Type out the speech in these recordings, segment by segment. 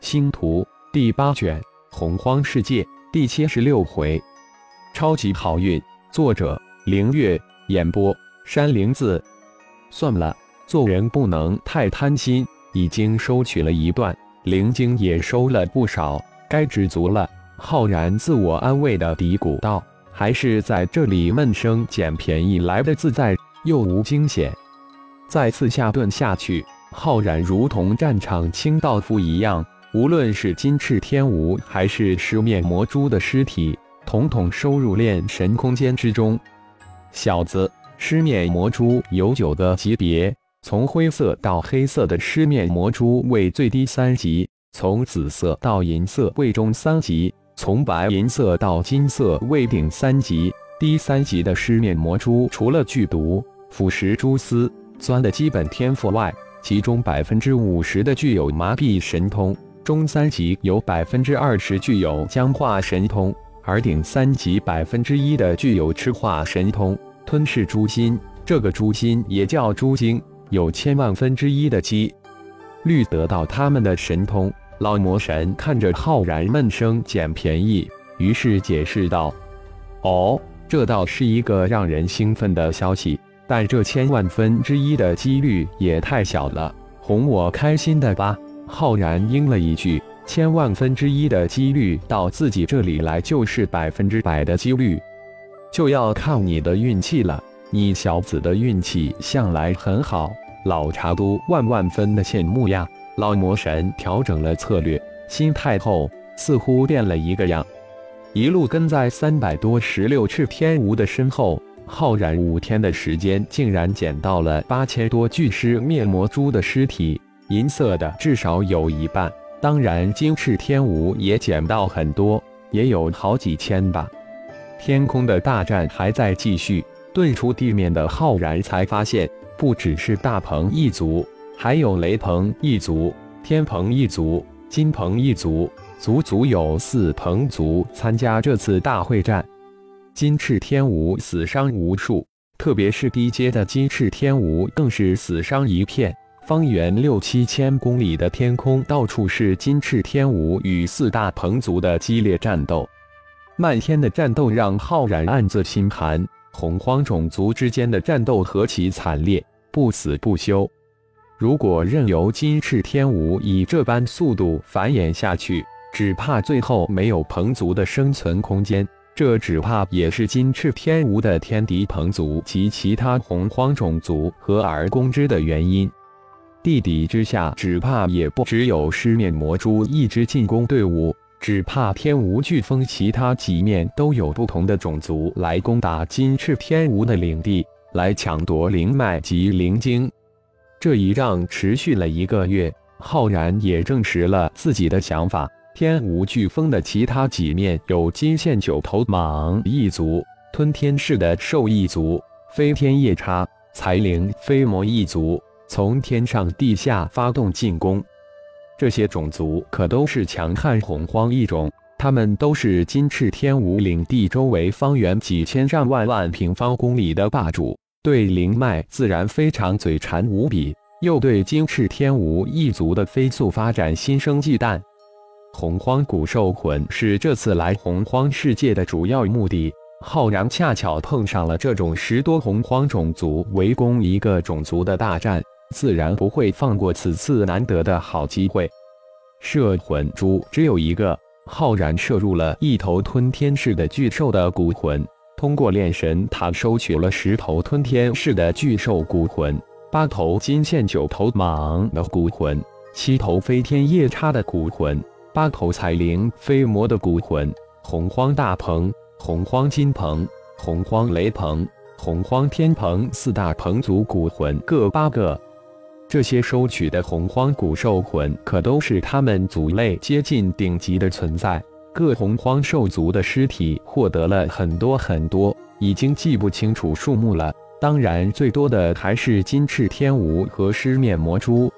星图第八卷洪荒世界第七十六回，超级好运。作者：凌月。演播：山灵子。算了，做人不能太贪心。已经收取了一段灵晶，也收了不少，该知足了。浩然自我安慰的嘀咕道：“还是在这里闷声捡便宜来的自在，又无惊险。”再次下顿下去，浩然如同战场清道夫一样。无论是金翅天蜈还是狮面魔蛛的尸体，统统收入炼神空间之中。小子，狮面魔蛛有九个级别，从灰色到黑色的狮面魔蛛为最低三级，从紫色到银色为中三级，从白银色到金色为顶三级。低三级的狮面魔蛛，除了剧毒、腐蚀蛛丝、钻的基本天赋外，其中百分之五十的具有麻痹神通。中三级有百分之二十具有僵化神通，而顶三级百分之一的具有赤化神通。吞噬诛心，这个诛心也叫诛精，有千万分之一的几率得到他们的神通。老魔神看着浩然闷声捡便宜，于是解释道：“哦，这倒是一个让人兴奋的消息，但这千万分之一的几率也太小了，哄我开心的吧。”浩然应了一句：“千万分之一的几率到自己这里来，就是百分之百的几率，就要靠你的运气了。你小子的运气向来很好，老茶都万万分的羡慕呀。”老魔神调整了策略，心态后似乎变了一个样，一路跟在三百多十六翅天蜈的身后。浩然五天的时间，竟然捡到了八千多具尸面魔蛛的尸体。银色的至少有一半，当然金翅天蜈也捡到很多，也有好几千吧。天空的大战还在继续，遁出地面的浩然才发现，不只是大鹏一族，还有雷鹏一族、天鹏一族、金鹏一族，足足有四鹏族参加这次大会战。金翅天蜈死伤无数，特别是低阶的金翅天蜈更是死伤一片。方圆六七千公里的天空，到处是金翅天舞与四大鹏族的激烈战斗。漫天的战斗让浩然暗自心寒。洪荒种族之间的战斗何其惨烈，不死不休。如果任由金翅天舞以这般速度繁衍下去，只怕最后没有鹏族的生存空间。这只怕也是金翅天蜈的天敌鹏族及其他洪荒种族合而攻之的原因。地底之下，只怕也不只有狮面魔蛛一支进攻队伍，只怕天无飓风其他几面都有不同的种族来攻打金翅天无的领地，来抢夺灵脉及灵晶。这一仗持续了一个月，浩然也证实了自己的想法：天无飓风的其他几面有金线九头蟒一族、吞天式的兽一族、飞天夜叉、财灵飞魔一族。从天上地下发动进攻，这些种族可都是强悍洪荒异种，他们都是金翅天蜈领地周围方圆几千上万万平方公里的霸主，对灵脉自然非常嘴馋无比，又对金翅天蜈一族的飞速发展心生忌惮。洪荒古兽魂是这次来洪荒世界的主要目的，浩然恰巧碰上了这种十多洪荒种族围攻一个种族的大战。自然不会放过此次难得的好机会。摄魂珠只有一个，浩然摄入了一头吞天式的巨兽的骨魂，通过炼神塔收取了十头吞天式的巨兽骨魂，八头金线九头蟒的骨魂，七头飞天夜叉的骨魂，八头彩灵飞魔的骨魂，洪荒大鹏、洪荒金鹏、洪荒雷鹏、洪荒天鹏四大鹏族骨魂各八个。这些收取的洪荒古兽魂，可都是他们族类接近顶级的存在。各洪荒兽族的尸体获得了很多很多，已经记不清楚数目了。当然，最多的还是金翅天蜈和狮面魔蛛。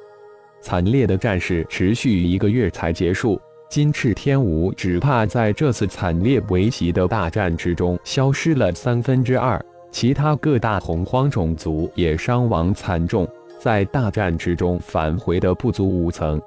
惨烈的战事持续一个月才结束，金翅天蜈只怕在这次惨烈围袭的大战之中消失了三分之二，其他各大洪荒种族也伤亡惨重。在大战之中返回的不足五层，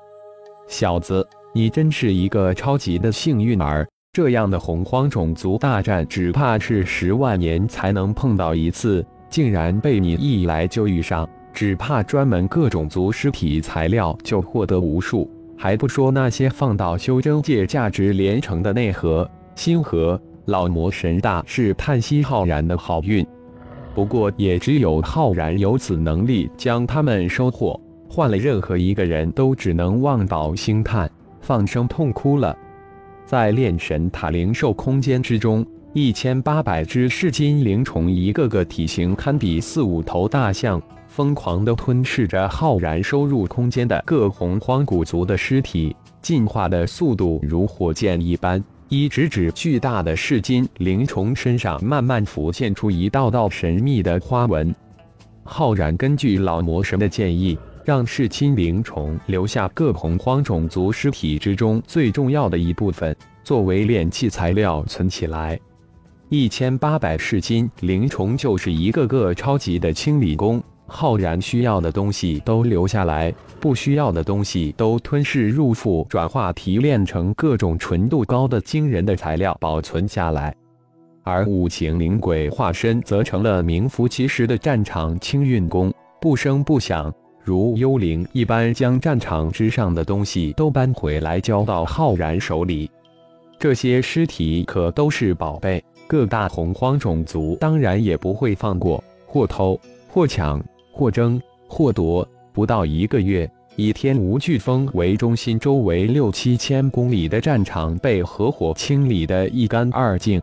小子，你真是一个超级的幸运儿。这样的洪荒种族大战，只怕是十万年才能碰到一次，竟然被你一来就遇上，只怕专门各种族尸体材料就获得无数，还不说那些放到修真界价值连城的内核、星核。老魔神大是叹息浩然的好运，不过也只有浩然有此能力将他们收获，换了任何一个人都只能望倒兴叹，放声痛哭了。在炼神塔灵兽空间之中，一千八百只噬金灵虫，一个个体型堪比四五头大象，疯狂地吞噬着浩然收入空间的各洪荒古族的尸体，进化的速度如火箭一般。一直指巨大的噬金灵虫身上慢慢浮现出一道道神秘的花纹。浩然根据老魔神的建议。让噬金灵虫留下各洪荒种族尸体之中最重要的一部分，作为炼器材料存起来。一千八百噬金灵虫就是一个个超级的清理工。浩然需要的东西都留下来，不需要的东西都吞噬入腹，转化提炼成各种纯度高的惊人的材料保存下来。而五行灵鬼化身则成了名副其实的战场清运工，不声不响。如幽灵一般，将战场之上的东西都搬回来，交到浩然手里。这些尸体可都是宝贝，各大洪荒种族当然也不会放过，或偷，或抢，或争，或夺。不到一个月，以天无飓风为中心，周围六七千公里的战场被合伙清理得一干二净。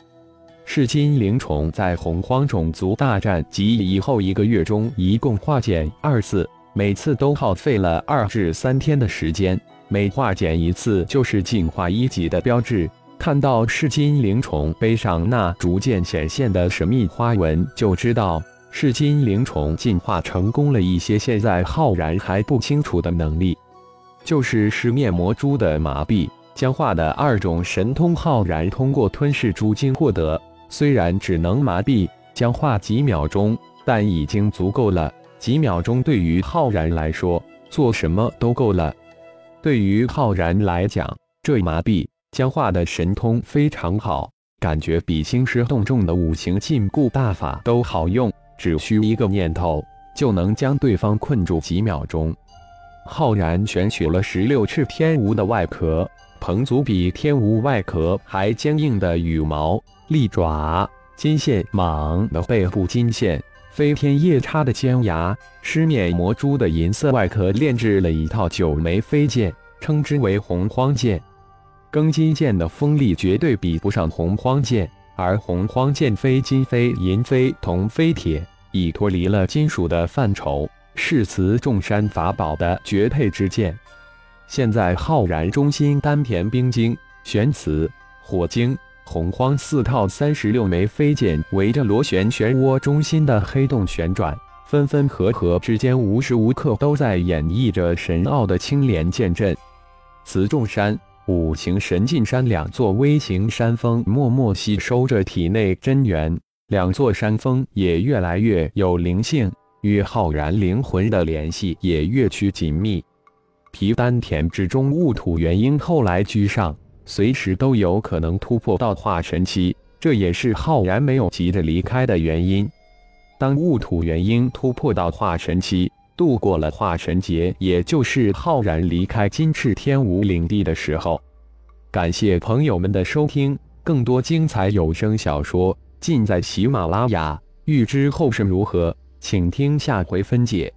噬金灵虫在洪荒种族大战及以后一个月中，一共化检二次。每次都耗费了二至三天的时间，每化检一次就是进化一级的标志。看到噬金灵虫背上那逐渐显现的神秘花纹，就知道噬金灵虫进化成功了一些。现在浩然还不清楚的能力，就是噬灭魔蛛的麻痹僵化的二种神通。浩然通过吞噬蛛精获得，虽然只能麻痹僵化几秒钟，但已经足够了。几秒钟对于浩然来说，做什么都够了。对于浩然来讲，这麻痹僵化的神通非常好，感觉比兴师动众的五行禁锢大法都好用。只需一个念头，就能将对方困住几秒钟。浩然选取了十六翅天蜈的外壳，彭祖比天蜈外壳还坚硬的羽毛、利爪、金线蟒的背部金线。飞天夜叉的尖牙，狮面魔蛛的银色外壳，炼制了一套九枚飞剑，称之为洪荒剑。庚金剑的锋利绝对比不上洪荒剑，而洪荒剑非金非银非铜非铁，已脱离了金属的范畴，是磁众山法宝的绝配之剑。现在浩然中心丹田冰晶、玄磁、火晶。洪荒四套三十六枚飞剑围着螺旋漩涡中心的黑洞旋转，分分合合之间，无时无刻都在演绎着神奥的青莲剑阵。磁众山、五行神进山两座微型山峰默默吸收着体内真元，两座山峰也越来越有灵性，与浩然灵魂的联系也越趋紧密。皮丹田之中，戊土元婴后来居上。随时都有可能突破到化神期，这也是浩然没有急着离开的原因。当戊土元婴突破到化神期，度过了化神劫，也就是浩然离开金翅天蜈领地的时候。感谢朋友们的收听，更多精彩有声小说尽在喜马拉雅。欲知后事如何，请听下回分解。